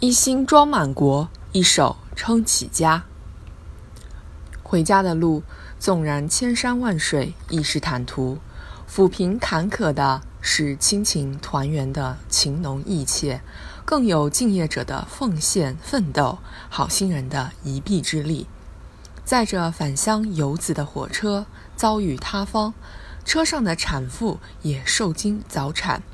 一心装满国，一手撑起家。回家的路，纵然千山万水，亦是坦途。抚平坎坷的是亲情团圆的情浓意切，更有敬业者的奉献奋斗，好心人的一臂之力。载着返乡游子的火车遭遇塌方，车上的产妇也受惊早产。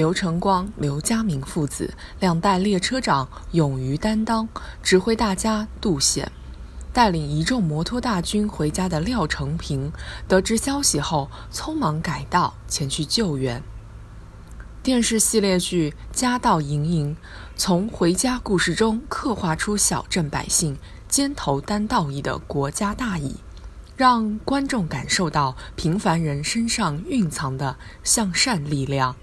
刘成光、刘家明父子两代列车长勇于担当，指挥大家渡险。带领一众摩托大军回家的廖成平，得知消息后，匆忙改道前去救援。电视系列剧《家道营营》，从回家故事中刻画出小镇百姓肩头担道义的国家大义，让观众感受到平凡人身上蕴藏的向善力量。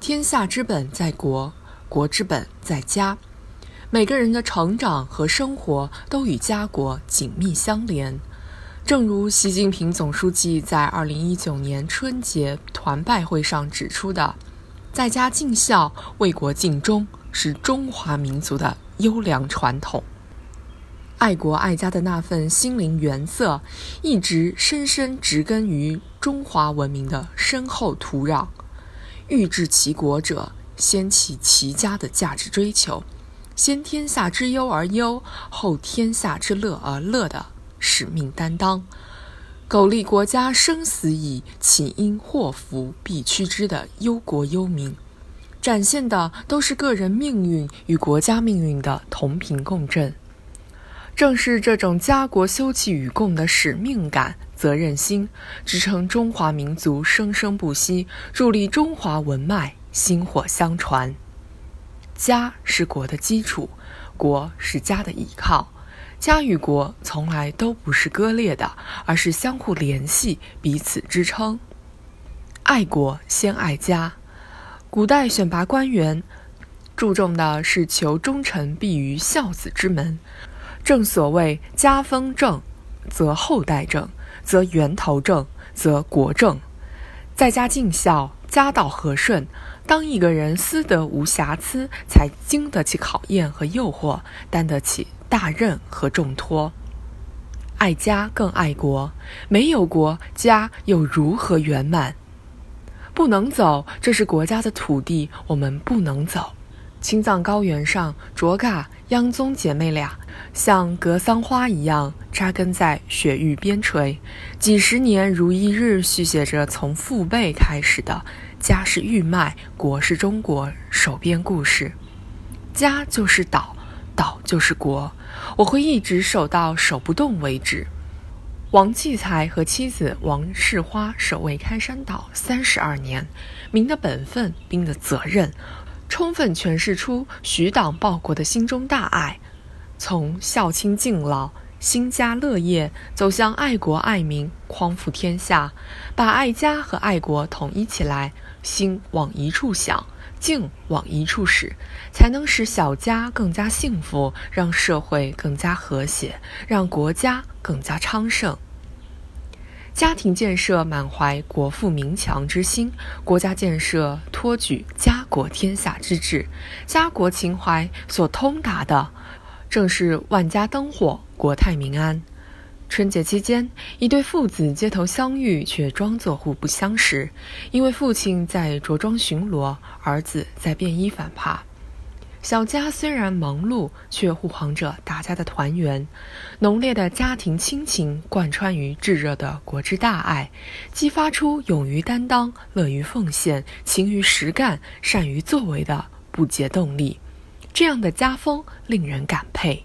天下之本在国，国之本在家。每个人的成长和生活都与家国紧密相连，正如习近平总书记在二零一九年春节团拜会上指出的：“在家尽孝、为国尽忠，是中华民族的优良传统。爱国爱家的那份心灵原色，一直深深植根于中华文明的深厚土壤。欲治其国者，先齐其家的价值追求。”先天下之忧而忧，后天下之乐而乐的使命担当，苟利国家生死以，岂因祸福必趋之的忧国忧民，展现的都是个人命运与国家命运的同频共振。正是这种家国休戚与共的使命感、责任心，支撑中华民族生生不息，助力中华文脉薪火相传。家是国的基础，国是家的依靠。家与国从来都不是割裂的，而是相互联系、彼此支撑。爱国先爱家。古代选拔官员，注重的是求忠臣必于孝子之门。正所谓家风正，则后代正，则源头正，则国正。在家尽孝，家道和顺。当一个人私德无瑕疵，才经得起考验和诱惑，担得起大任和重托。爱家更爱国，没有国家又如何圆满？不能走，这是国家的土地，我们不能走。青藏高原上，卓嘎、央宗姐妹俩像格桑花一样扎根在雪域边陲，几十年如一日，续写着从父辈开始的“家是玉麦，国是中国”守边故事。家就是岛，岛就是国，我会一直守到守不动为止。王继才和妻子王世花守卫开山岛三十二年，民的本分，兵的责任。充分诠释出许党报国的心中大爱，从孝亲敬老、兴家乐业走向爱国爱民、匡扶天下，把爱家和爱国统一起来，心往一处想，敬往一处使，才能使小家更加幸福，让社会更加和谐，让国家更加昌盛。家庭建设满怀国富民强之心，国家建设托举家国天下之志，家国情怀所通达的，正是万家灯火、国泰民安。春节期间，一对父子街头相遇，却装作互不相识，因为父亲在着装巡逻，儿子在便衣反扒。小家虽然忙碌，却护航着大家的团圆。浓烈的家庭亲情贯穿于炙热的国之大爱，激发出勇于担当、乐于奉献、勤于实干、善于作为的不竭动力。这样的家风令人感佩。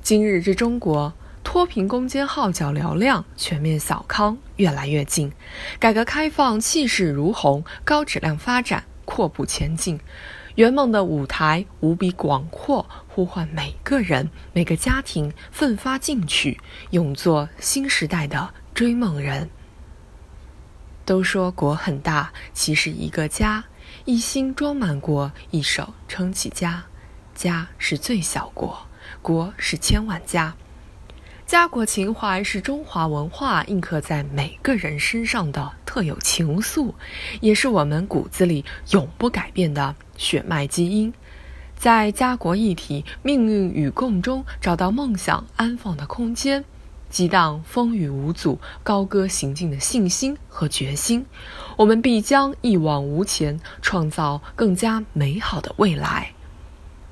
今日之中国，脱贫攻坚号角嘹亮，全面小康越来越近，改革开放气势如虹，高质量发展阔步前进。圆梦的舞台无比广阔，呼唤每个人、每个家庭奋发进取，勇做新时代的追梦人。都说国很大，其实一个家，一心装满国，一手撑起家。家是最小国，国是千万家。家国情怀是中华文化印刻在每个人身上的特有情愫，也是我们骨子里永不改变的血脉基因。在家国一体、命运与共中找到梦想安放的空间，激荡风雨无阻、高歌行进的信心和决心，我们必将一往无前，创造更加美好的未来。